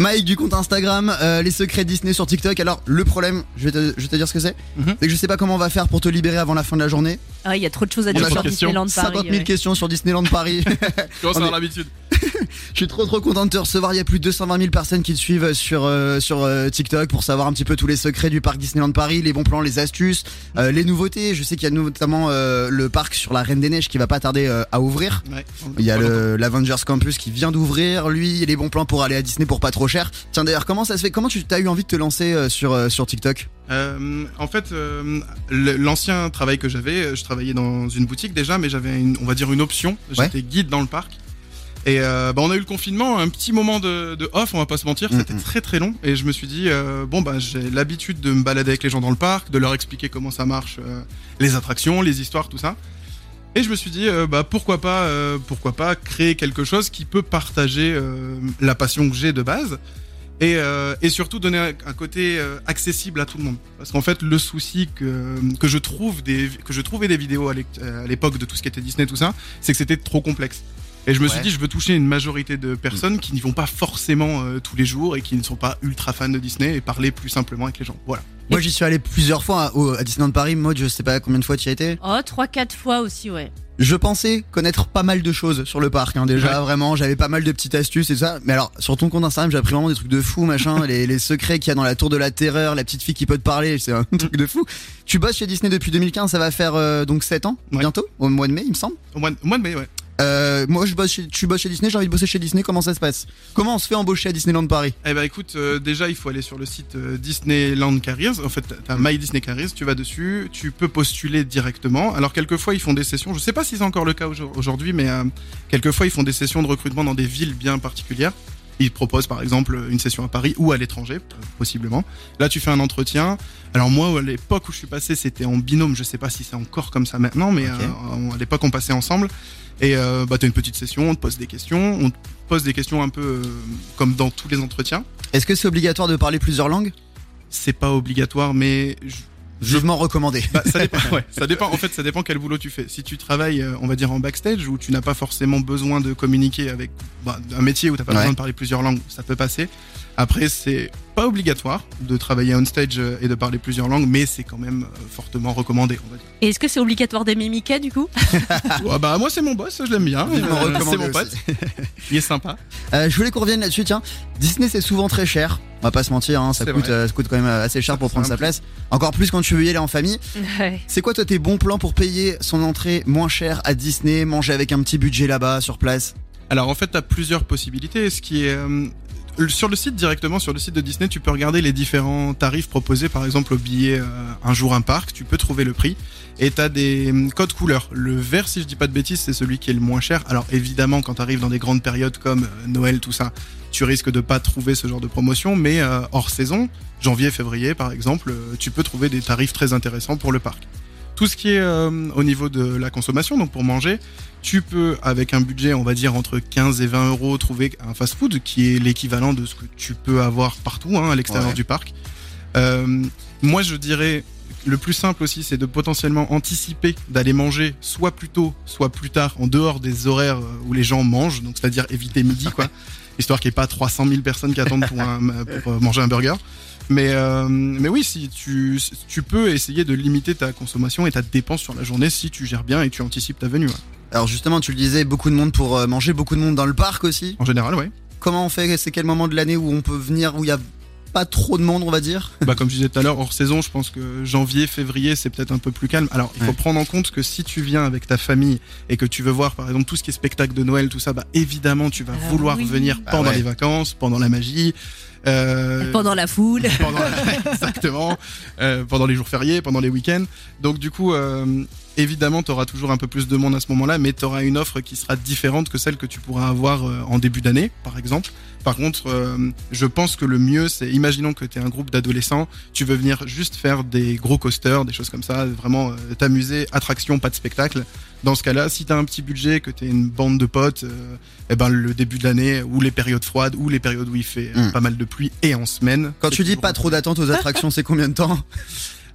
Mike du compte Instagram, euh, les secrets Disney sur TikTok. Alors le problème, je vais te, je vais te dire ce que c'est, Mhm. c'est que je sais pas comment on va faire pour te libérer avant la fin de la journée. Ah, il y a trop de choses à On dire sur. Disneyland 50 Paris. 000 ouais. questions sur Disneyland Paris. Est- avoir l'habitude. Je suis trop trop content de te recevoir. Il y a plus de 220 000 personnes qui te suivent sur euh, sur euh, TikTok pour savoir un petit peu tous les secrets du parc Disneyland Paris, les bons plans, les astuces, euh, les nouveautés. Je sais qu'il y a notamment le parc sur la Reine des Neiges qui va pas tarder à ouvrir. Ouais. Il y a l'Avengers Campus qui vient d'ouvrir, lui, les bons plans pour aller à Disney pour pas trop cher. Tiens d'ailleurs, comment ça se fait? Comment tu as eu envie de te lancer sur sur TikTok? En fait, l'ancien travail que j'avais, je travaillais dans une boutique déjà, mais j'avais, on va dire, une option. J'étais guide dans le parc. Et euh, bah, on a eu le confinement, un petit moment de, de off, on va pas se mentir, c'était Mhm. très très long. Et je me suis dit, euh, bon bah j'ai l'habitude de me balader avec les gens dans le parc, de leur expliquer comment ça marche, euh, les attractions, les histoires, tout ça. Et je me suis dit, bah pourquoi pas, pourquoi pas créer quelque chose qui peut partager la passion que j'ai de base et, et surtout donner un, côté accessible à tout le monde. Parce qu'en fait, le souci que, que je trouve des que je trouvais des vidéos à l'époque de tout ce qui était Disney tout ça, c'est que c'était trop complexe. Et je me suis dit, je veux toucher une majorité de personnes qui n'y vont pas forcément euh, tous les jours et qui ne sont pas ultra fans de Disney et parler plus simplement avec les gens. Voilà. Moi, j'y suis allé plusieurs fois à, au- à Disneyland Paris. Maud, je sais pas combien de fois tu y as été. Oh, 3-4 fois aussi, ouais. Je pensais connaître pas mal de choses sur le parc. Hein, déjà, Ouais. vraiment, j'avais pas mal de petites astuces et tout ça. Mais alors, sur ton compte Instagram, j'ai appris vraiment des trucs de fou, machin. les, les secrets qu'il y a dans la tour de la terreur, la petite fille qui peut te parler, c'est un truc de fou. Tu bosses chez Disney depuis 2015, ça va faire euh, donc 7 ans, Ouais. bientôt, au mois de mai, il me semble. Au mois, de- au mois de mai, ouais. Euh, moi, je bosse chez, tu chez Disney, j'ai envie de bosser chez Disney. Comment ça se passe? Comment on se fait embaucher à Disneyland Paris? Eh ben écoute, euh, déjà il faut aller sur le site euh, Disneyland Careers. En fait, t'as My Disney Careers, tu vas dessus, tu peux postuler directement. Alors quelquefois ils font des sessions, je sais pas si c'est encore le cas aujourd- aujourd'hui, mais quelquefois ils font des sessions de recrutement dans des villes bien particulières. Ils proposent par exemple une session à Paris ou à l'étranger, euh, possiblement. Là tu fais un entretien. Alors moi à l'époque où je suis passé c'était en binôme, je sais pas si c'est encore comme ça maintenant, mais euh, à l'époque on passait ensemble. Et euh, bah, t'as une petite session, on te pose des questions, on te pose des questions un peu euh, comme dans tous les entretiens. Est-ce que c'est obligatoire de parler plusieurs langues? C'est pas obligatoire, mais je- Vivement recommandé. bah, ça dépend. ouais, ça dépend. En fait, ça dépend quel boulot tu fais. Si tu travailles, euh, on va dire en backstage, où tu n'as pas forcément besoin de communiquer avec bah, un métier où t'as pas Ouais. besoin de parler plusieurs langues, ça peut passer. Après, c'est pas obligatoire de travailler on stage euh, et de parler plusieurs langues, mais c'est quand même euh, fortement recommandé. On va dire. Et est-ce que c'est obligatoire d'aimer Mickey, du coup? Ouais, bah moi c'est mon boss, je l'aime bien. Euh, c'est mon pote, il est sympa. Euh, je voulais qu'on revienne là-dessus, tiens. Disney, c'est souvent très cher. On va pas se mentir, hein, ça, coûte, euh, ça coûte quand même assez cher Ça- pour prendre sa place. Encore plus quand tu veux y aller en famille. Ouais. C'est quoi, toi, tes bons plans pour payer son entrée moins cher à Disney, manger avec un petit budget là-bas, sur place? Alors en fait, tu as plusieurs possibilités. Ce qui est euh, sur le site directement, sur le site de Disney, tu peux regarder les différents tarifs proposés. Par exemple, au billet euh, un jour un parc, tu peux trouver le prix. Et tu as des hum, codes couleurs. Le vert, si je dis pas de bêtises, c'est celui qui est le moins cher. Alors évidemment, quand tu arrives dans des grandes périodes comme euh, Noël, tout ça, tu risques de pas trouver ce genre de promotion. Mais euh, hors saison, janvier, février, par exemple, tu peux trouver des tarifs très intéressants pour le parc. Tout ce qui est euh, au niveau de la consommation, donc pour manger, tu peux, avec un budget, on va dire, entre 15 et 20 euros, trouver un fast-food qui est l'équivalent de ce que tu peux avoir partout hein, à l'extérieur Ouais. du parc. Euh, moi, je dirais, le plus simple aussi, c'est de potentiellement anticiper d'aller manger soit plus tôt, soit plus tard, en dehors des horaires euh, où les gens mangent, donc c'est-à-dire éviter midi, quoi, histoire qu'il n'y ait pas 300 000 personnes qui attendent pour, un- pour manger un burger. Mais, euh, mais oui, si tu, tu peux essayer de limiter ta consommation et ta dépense sur la journée si tu gères bien et tu anticipes ta venue. ouais. Alors justement, tu le disais, beaucoup de monde pour euh, manger, beaucoup de monde dans le parc aussi. En général, ouais. Comment on fait? C'est quel moment de l'année où on peut venir, où il y a pas trop de monde, on va dire? Bah, comme je disais tout à l'heure, hors saison, je pense que janvier, février, c'est peut-être un peu plus calme. Alors, il faut Ouais. prendre en compte que si tu viens avec ta famille et que tu veux voir, par exemple, tout ce qui est spectacle de Noël, tout ça, bah, évidemment, tu vas Ah vouloir oui. venir Bah pendant ouais. les vacances, pendant la magie. Euh, Pendant la foule. pendant exactement euh, pendant les jours fériés, pendant les week-ends. Donc du coup, euh, évidemment, tu auras toujours un peu plus de monde à ce moment-là, mais tu auras une offre qui sera différente que celle que tu pourras avoir euh, en début d'année, par exemple. Par contre, euh, je pense que le mieux, c'est, imaginons que tu es un groupe d'adolescents, tu veux venir juste faire des gros coasters, des choses comme ça, vraiment euh, t'amuser, attraction, pas de spectacle. Dans ce cas-là, si tu as un petit budget, que tu es une bande de potes, euh, eh ben, le début de l'année, ou les périodes froides, ou les périodes où il fait euh, Mm. pas mal de pluie, et en semaine. Quand tu dis pas trop d'attente aux attractions, c'est combien de temps?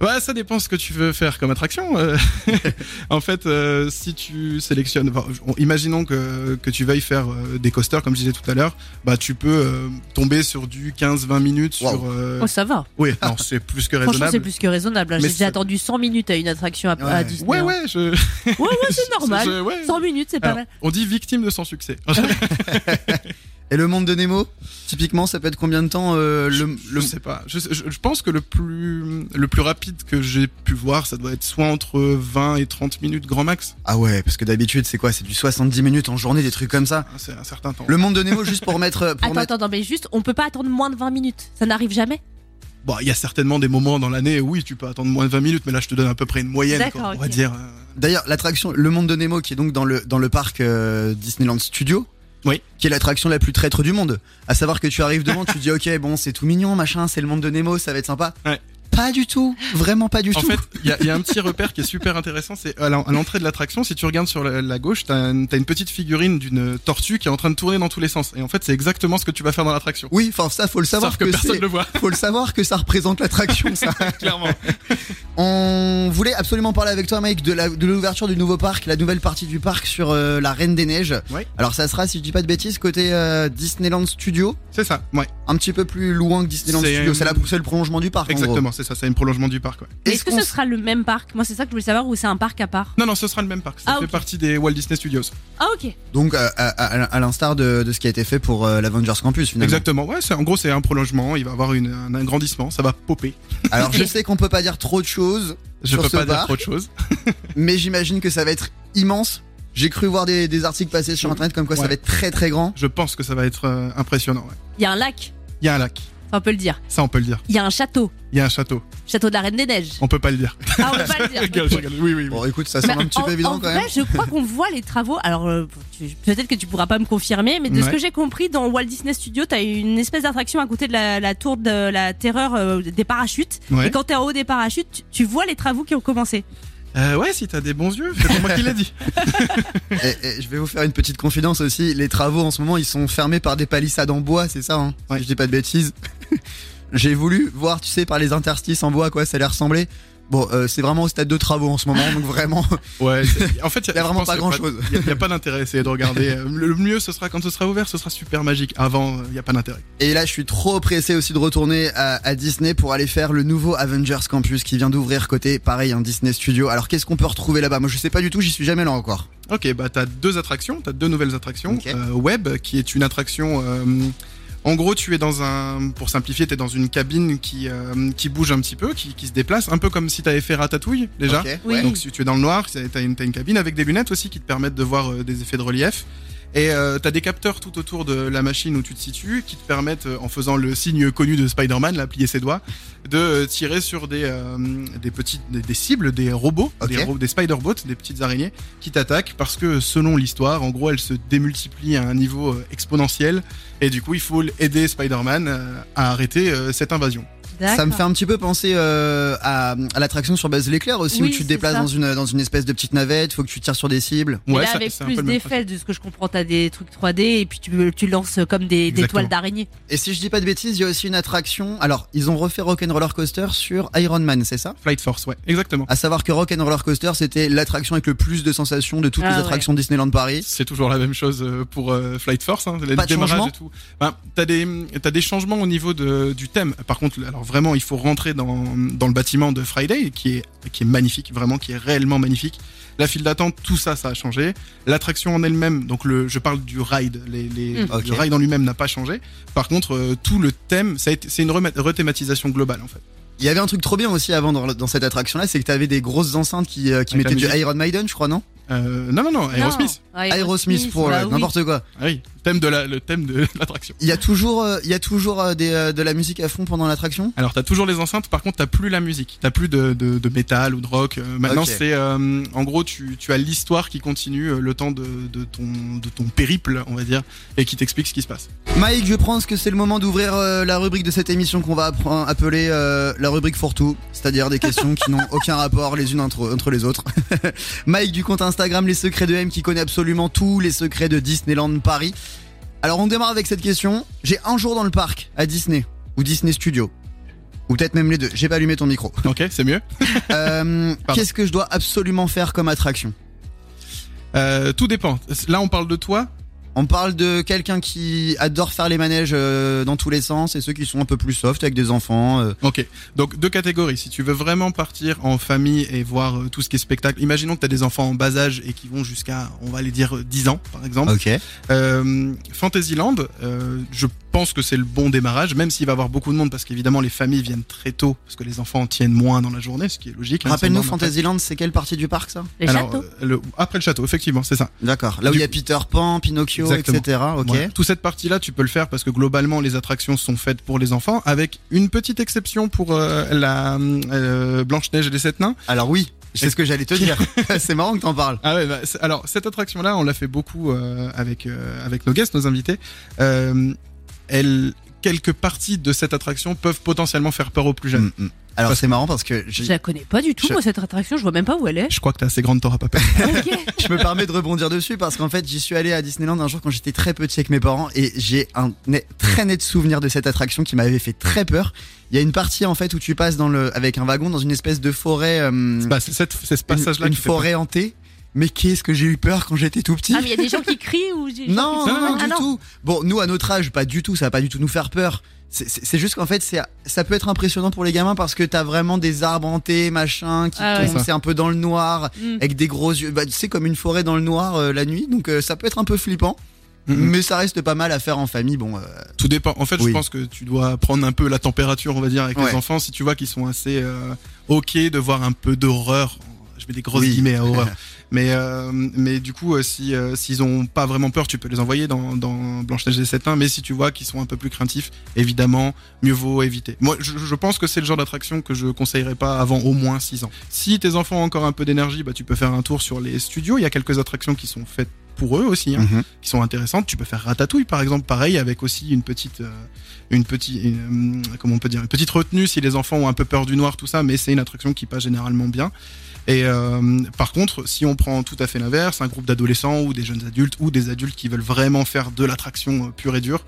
Ouais, ça dépend ce que tu veux faire comme attraction. euh. en fait, euh, si tu sélectionnes, enfin, imaginons que, que tu veuilles faire euh, des coasters, comme je disais tout à l'heure, bah tu peux euh, tomber sur du 15-20 minutes Wow. sur. euh, Oh, ça va. Oui, non, c'est plus que Franchement, c'est raisonnable. plus que raisonnable. hein. J'ai attendu 100 minutes à une attraction à, à Ouais. Disney. Ouais, hein. ouais, je. Ouais, ouais, c'est normal. je- ouais. 100 minutes, c'est pas mal. on dit victime de son succès. Et le monde de Nemo, typiquement, ça peut être combien de temps euh, je, le, je le- sais pas. Je, je- je pense que le plus le plus rapide que j'ai pu voir, ça doit être soit entre 20 et 30 minutes grand max. Ah ouais, parce que d'habitude, c'est quoi? C'est du 70 minutes en journée, des trucs comme ça? Hein, C'est un certain temps. Le monde de Nemo, juste pour mettre. Pour Attends, mettre... attends, attends, mais juste, on peut pas attendre moins de 20 minutes. Ça n'arrive jamais? Bon, il y a certainement des moments dans l'année où oui, tu peux attendre moins de 20 minutes, mais là je te donne à peu près une moyenne. D'accord, quoi, on va dire. D'ailleurs, l'attraction Le Monde de Nemo, qui est donc dans le, dans le parc euh, Disneyland Studio, Oui. qui est l'attraction la plus traître du monde. À savoir que tu arrives devant, tu dis ok, bon, c'est tout mignon, machin, c'est le monde de Nemo, ça va être sympa. Ouais. Pas du tout, vraiment pas du En tout. fait, il y a, il y a un petit repère qui est super intéressant, c'est à l'en- à l'entrée de l'attraction, si tu regardes sur la, la gauche, t'as une, une petite figurine d'une tortue qui est en train de tourner dans tous les sens. Et en fait, c'est exactement ce que tu vas faire dans l'attraction. oui, enfin ça, faut le savoir Sauf que, que, personne le voit, Faut le savoir que ça représente l'attraction, ça. clairement. On voulait absolument parler avec toi, Mike, de l'ouverture du nouveau parc, la nouvelle partie du parc sur euh, la Reine des Neiges. Alors ça sera, si je dis pas de bêtises, côté euh, Disneyland Studio, C'est ça, ouais, un petit peu plus loin que Disneyland Studio. C'est la- euh, c'est le prolongement du parc. en exactement, c'est ça, c'est un prolongement du parc, ouais. Est-ce que qu'on ce sera le même parc? Moi, c'est ça que je voulais savoir, ou c'est un parc à part? Non, non, ce sera le même parc, ça Ah, fait ok. partie des Walt Disney Studios. Ah, ok. Donc à, à- à- à l'instar de, de ce qui a été fait pour euh, l'Avengers Campus finalement. Exactement, ouais, c'est, en gros, c'est un prolongement, il va avoir une, un agrandissement, ça va popper. Alors je sais qu'on peut pas dire trop de choses, Je Sur peux ce pas dire parc. trop de choses. mais j'imagine que ça va être immense. J'ai cru voir des, des articles passer sur internet comme quoi ça Ouais. va être très très grand. Je pense que ça va être euh, impressionnant, ouais. Il y a un lac, Il y a un lac, Enfin, on peut le dire. ça on peut le dire. Il y a un château, Il y a un château, château de la Reine des Neiges. on peut pas le dire. Ah, on peut pas le dire. Regarde, ok. regarde, oui, oui, oui. Bon écoute, ça Bah, semble un petit en, peu évident en quand vrai, même. je crois qu'on voit les travaux. Alors, euh, peut-être que tu pourras pas me confirmer, mais de ce que j'ai compris, dans Walt Disney Studio, t'as une espèce d'attraction à côté de la, la tour de la terreur euh, des parachutes. Ouais. Et quand t'es en haut des parachutes, tu, tu vois les travaux qui ont commencé. Euh, ouais, si t'as des bons yeux, c'est moi qui l'ai dit. Et, et je vais vous faire une petite confidence aussi. Les travaux en ce moment, ils sont fermés par des palissades en bois, c'est ça hein Ouais. Je dis pas de bêtises. J'ai voulu voir, tu sais, par les interstices en bois quoi ça allait ressembler. Bon, euh, c'est vraiment au stade de travaux en ce moment, donc vraiment, Ouais, en fait, il y a vraiment pas grand chose. Il y, a pas d'intérêt à essayer de regarder. Le mieux, ce sera quand ce sera ouvert, ce sera super magique. Avant, euh, il y a pas d'intérêt. Et là, je suis trop pressé aussi de retourner à, à Disney pour aller faire le nouveau Avengers Campus qui vient d'ouvrir côté, pareil, un Disney Studio. Alors, qu'est-ce qu'on peut retrouver là-bas? Moi, je sais pas du tout, j'y suis jamais là encore. Ok, bah t'as deux attractions, t'as deux nouvelles attractions. Euh, Web, qui est une attraction. euh, en gros, tu es dans un, pour simplifier, t'es dans une cabine qui euh, qui bouge un petit peu, qui, qui se déplace, un peu comme si t'avais fait Ratatouille déjà. Ok, Oui. ouais. Donc si tu es dans le noir, t'as une, t'as une cabine avec des lunettes aussi qui te permettent de voir euh, des effets de relief. Et euh, t'as des capteurs tout autour de la machine où tu te situes qui te permettent, euh, en faisant le signe connu de Spider-Man, là, plier ses doigts, de euh, tirer sur des, euh, des petites des, des cibles, des robots, des, ro- des Spider-Bots, des petites araignées qui t'attaquent parce que selon l'histoire, en gros, elles se démultiplient à un niveau exponentiel et du coup, il faut aider Spider-Man à arrêter cette invasion. Ça me fait un petit peu penser euh, à, à l'attraction sur base de l'éclair aussi, Oui, où tu te déplaces ça. dans une, dans une espèce de petite navette, faut que tu tires sur des cibles. Mais là, ça- avec plus d'effets, de ce que je comprends, t'as des trucs 3D et puis tu, tu lances comme des, toiles d'araignée. Et si je dis pas de bêtises, il y a aussi une attraction. Alors, ils ont refait Rock'n'Roller Coaster sur Iron Man, c'est ça? Flight Force, ouais, exactement. À savoir que Rock'n'Roller Coaster, c'était l'attraction avec le plus de sensations de toutes Ah les ouais. attractions Disneyland Paris. C'est toujours la même chose euh, pour euh, Flight Force, hein, le Pas de démarrage changement et tout. Ben, t'as des t'as des changements au niveau de, du thème. Par contre, alors vraiment, il faut rentrer dans, dans le bâtiment de Friday, qui est qui est magnifique, vraiment, qui est réellement magnifique. La file d'attente, tout ça, ça a changé. L'attraction en elle-même, donc le, je parle du ride, les, les, Mm. Ok. le ride en lui-même n'a pas changé. Par contre, euh, tout le thème, c'est une rethématisation globale en fait. Il y avait un truc trop bien aussi avant dans, dans cette attraction-là, c'est que t'avais des grosses enceintes qui, euh, qui mettaient du. Iron Maiden, je crois, non? Euh, non, non, non, Aerosmith. Non, Aerosmith pour bah euh, oui. n'importe quoi. Ah oui, thème de la, le thème de l'attraction. Il y a toujours, euh, il y a toujours euh, des, euh, de la musique à fond pendant l'attraction? Alors t'as toujours les enceintes, par contre t'as plus la musique, t'as plus de, de, de métal ou de rock. Maintenant c'est, euh, en gros tu, tu as l'histoire qui continue le temps de, de ton de ton périple, on va dire, et qui t'explique ce qui se passe. Mike, je pense que c'est le moment d'ouvrir euh, la rubrique de cette émission qu'on va appeler euh, la rubrique for tout, c'est-à-dire des questions qui n'ont aucun rapport les unes entre, entre les autres. Mike du compte Instagram Les Secrets de M qui connaît absolument tous les secrets de Disneyland Paris. Alors on démarre avec cette question. J'ai un jour dans le parc à Disney ou Disney Studio. Ou peut-être même les deux. J'ai pas allumé ton micro. Ok, c'est mieux. Euh. Qu'est-ce que je dois absolument faire comme attraction? Euh, tout dépend. Là, on parle de toi. On parle de quelqu'un qui adore faire les manèges euh, dans tous les sens et ceux qui sont un peu plus soft avec des enfants. euh. Ok. Donc deux catégories. Si tu veux vraiment partir en famille et voir euh, tout ce qui est spectacle, imaginons que tu as des enfants en bas âge et qui vont jusqu'à, on va les dire, euh, 10 ans, par exemple. Ok. Euh, Fantasyland, euh, je pense que c'est le bon démarrage, même s'il va y avoir beaucoup de monde, parce qu'évidemment les familles viennent très tôt, parce que les enfants en tiennent moins dans la journée, ce qui est logique. hein, Rappelle-nous. Fantasyland, c'est quelle partie du parc ça Les Alors, châteaux. euh, le- après le château, effectivement, c'est ça. D'accord. Là où il y a Peter Pan, Pinocchio, Exactement. etc. Ok. Toute cette partie-là, tu peux le faire parce que globalement, les attractions sont faites pour les enfants, avec une petite exception pour euh, la euh, Blanche-Neige et les Sept Nains. Alors oui, c'est ce que j'allais te dire. c'est marrant que t'en parles. Ah ouais, bah, alors cette attraction-là, on l'a fait beaucoup euh, avec euh, avec nos guests, nos invités. Euh, elle, quelques parties de cette attraction peuvent potentiellement faire peur aux plus jeunes. Mm, mm. Alors c'est marrant parce que Je la connais pas du tout, Je- moi, cette attraction. Je vois même pas où elle est. Je crois que t'es assez grande, t'auras pas peur. Je me permets de rebondir dessus parce qu'en fait j'y suis allé à Disneyland un jour quand j'étais très petit avec mes parents et j'ai un très net souvenir de cette attraction qui m'avait fait très peur. Il y a une partie en fait où tu passes dans le avec un wagon dans une espèce de forêt, euh, Bah, c'est cette- c'est ce passage-là une forêt hantée. Mais qu'est-ce que j'ai eu peur quand j'étais tout petit Ah, mais il y a des gens qui crient ou des gens Non, non, non, Ah, du tout. Bon, nous à notre âge, pas du tout. Ça va pas du tout nous faire peur. C'est- juste qu'en fait, c'est ça peut être impressionnant pour les gamins parce que t'as vraiment des arbres hantés, machin, qui Ah tombent. C'est un peu dans le noir, Mm. avec des gros yeux. Bah, c'est comme une forêt dans le noir euh, la nuit. Donc euh, ça peut être un peu flippant. Mhm. Mais ça reste pas mal à faire en famille. Bon, euh, Tout dépend. En fait, Oui. je pense que tu dois prendre un peu la température, on va dire, avec Ouais. les enfants. Si tu vois qu'ils sont assez euh, ok de voir un peu d'horreur, je mets des grosses Oui. guillemets à horreur. mais euh, mais du coup, euh, si euh, s'ils ont pas vraiment peur, tu peux les envoyer dans, dans Blanche Neige et Sept. Mais si tu vois qu'ils sont un peu plus craintifs, évidemment, mieux vaut éviter. Moi, je, je pense que c'est le genre d'attraction que je conseillerais pas avant au moins 6 ans. Si tes enfants ont encore un peu d'énergie, bah tu peux faire un tour sur les studios. Il y a quelques attractions qui sont faites pour eux aussi. Hein mhm. qui sont intéressantes. Tu peux faire Ratatouille par exemple, pareil avec aussi une petite, euh, une petite, une, euh, comment on peut dire, une petite retenue si les enfants ont un peu peur du noir, tout ça. Mais c'est une attraction qui passe généralement bien. Et euh, par contre, si on prend tout à fait l'inverse, un groupe d'adolescents ou des jeunes adultes ou des adultes qui veulent vraiment faire de l'attraction pure et dure,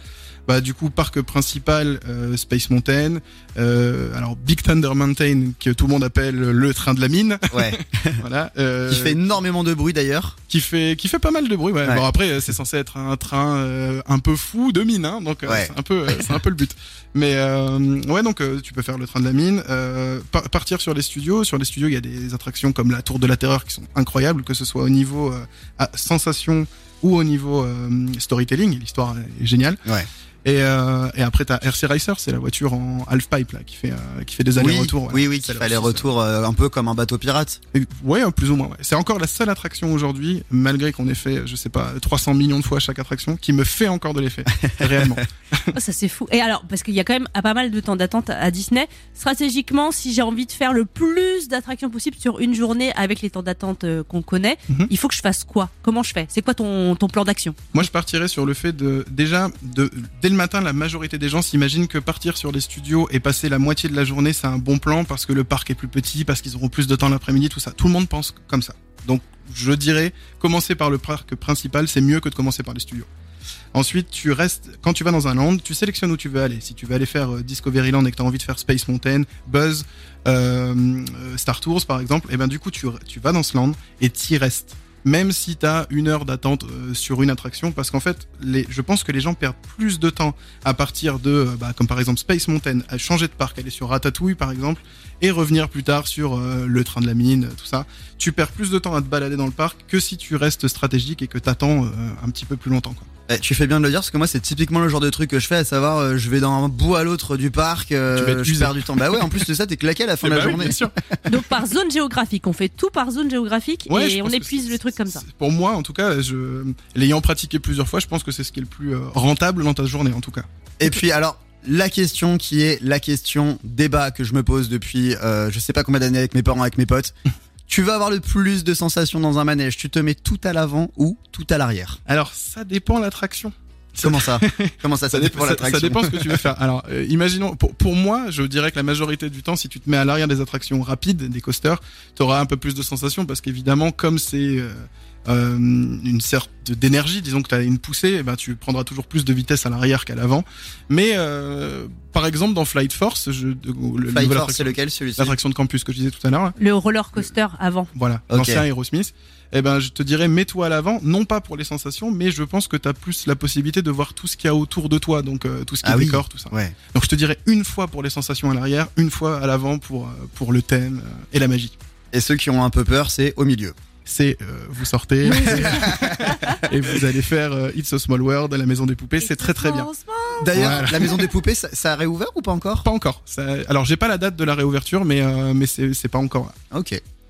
bah du coup parc principal euh, Space Mountain, euh, alors Big Thunder Mountain que tout le monde appelle le train de la mine, ouais. voilà, euh, Qui fait énormément de bruit d'ailleurs. qui fait qui fait pas mal de bruit ouais. Ouais. bon après euh, c'est censé être un train un peu fou de mine hein, donc Ouais. c'est un peu c'est un peu le but mais euh, ouais donc tu peux faire le train de la mine par- partir sur les studios sur les studios il y a des attractions comme la tour de la terreur qui sont incroyables que ce soit au niveau à- sensation ou au niveau storytelling l'histoire est géniale Ouais. Et, euh, et après t'as RC Racer c'est la voiture en half pipe là qui fait euh, qui fait des Oui, allers-retours voilà. oui, oui, qui fait les aussi, retours euh, un peu comme un bateau pirate. et- Ouais, hein, plus ou moins. Ouais. C'est encore la seule attraction aujourd'hui, malgré qu'on ait fait, je sais pas, 300 millions de fois chaque attraction, qui me fait encore de l'effet, réellement. Oh, ça c'est fou. Et alors, parce qu'il y a quand même pas mal de temps d'attente à Disney, stratégiquement, si j'ai envie de faire le plus d'attractions possible sur une journée avec les temps d'attente euh, qu'on connaît, Mhm. il faut que je fasse quoi? Comment je fais? C'est quoi ton, ton plan d'action? Moi, je partirais sur le fait de, déjà, de, dès le matin, la majorité des gens s'imaginent que partir sur les studios et passer la moitié de la journée, c'est un bon plan parce que le parc est plus petit, parce qu'ils auront plus de temps l'après-midi, tout ça. Tout le monde pense comme ça. Donc, je dirais, commencer par le parc principal, c'est mieux que de commencer par les studios. Ensuite, tu restes, quand tu vas dans un land, tu sélectionnes où tu veux aller. Si tu veux aller faire euh, Discoveryland et que tu as envie de faire Space Mountain, Buzz, euh, euh, Star Tours par exemple, et ben du coup, tu, tu vas dans ce land et t'y restes. Même si tu une heure d'attente euh, sur une attraction, parce qu'en fait, je pense que les gens perdent plus de temps à partir de, euh, bah, comme par exemple Space Mountain, à changer de parc, aller sur Ratatouille par exemple, et revenir plus tard sur euh, le train de la mine, tout ça. Tu perds plus de temps à te balader dans le parc que si tu restes stratégique et que t'attends un petit peu plus longtemps. Quoi. Eh, tu fais bien de le dire parce que moi c'est typiquement le genre de truc que je fais, à savoir euh, je vais d'un bout à l'autre du parc, euh, Tu vas être je usé. perds du temps. Bah ouais, en plus de ça t'es claqué à la fin Eh de la bah oui, journée. bien sûr. Donc par zone géographique, on fait tout par zone géographique Ouais, je et on pense que épuise c'est- le truc comme ça. c'est- Pour moi, en tout cas, je, l'ayant pratiqué plusieurs fois, je pense que c'est ce qui est le plus euh, rentable dans ta journée, en tout cas. Et puis alors la question qui est la question débat que je me pose depuis euh, je sais pas combien d'années avec mes parents, avec mes potes. Tu veux avoir le plus de sensations dans un manège, tu te mets tout à l'avant ou tout à l'arrière. Alors, ça dépend l'attraction. Comment ça Comment ça Ça, Ça, dépend dépend, ça, l'attraction. ça dépend ce que tu veux faire. Alors, euh, imaginons, pour, pour moi, je dirais que la majorité du temps, si tu te mets à l'arrière des attractions rapides, des coasters, tu auras un peu plus de sensations parce qu'évidemment, comme c'est euh, euh, une sorte d'énergie, disons que tu as une poussée, eh ben, tu prendras toujours plus de vitesse à l'arrière qu'à l'avant. Mais euh, par exemple, dans Flight Force, je, le, Flight Force, c'est attraction- lequel celui-ci l'attraction de campus que je disais tout à l'heure. Le roller coaster avant. voilà, Ok. l'ancien Aerosmith. Eh ben, je te dirais, mets-toi à l'avant, non pas pour les sensations, mais je pense que t'as plus la possibilité de voir tout ce qu'il y a autour de toi, donc euh, tout ce qui Ah est oui. décor, tout ça. Ouais. Donc je te dirais une fois pour les sensations à l'arrière, une fois à l'avant pour euh, pour le thème euh, et la magie. Et ceux qui ont un peu peur, c'est au milieu. C'est euh, vous sortez et vous allez faire euh, It's a Small World à la maison des poupées, c'est très très bien. D'ailleurs, Voilà. la maison des poupées, ça, ça a réouvert ou pas encore? Pas encore. Ça- alors j'ai pas la date de la réouverture, mais euh, mais c'est c'est pas encore là. Ok.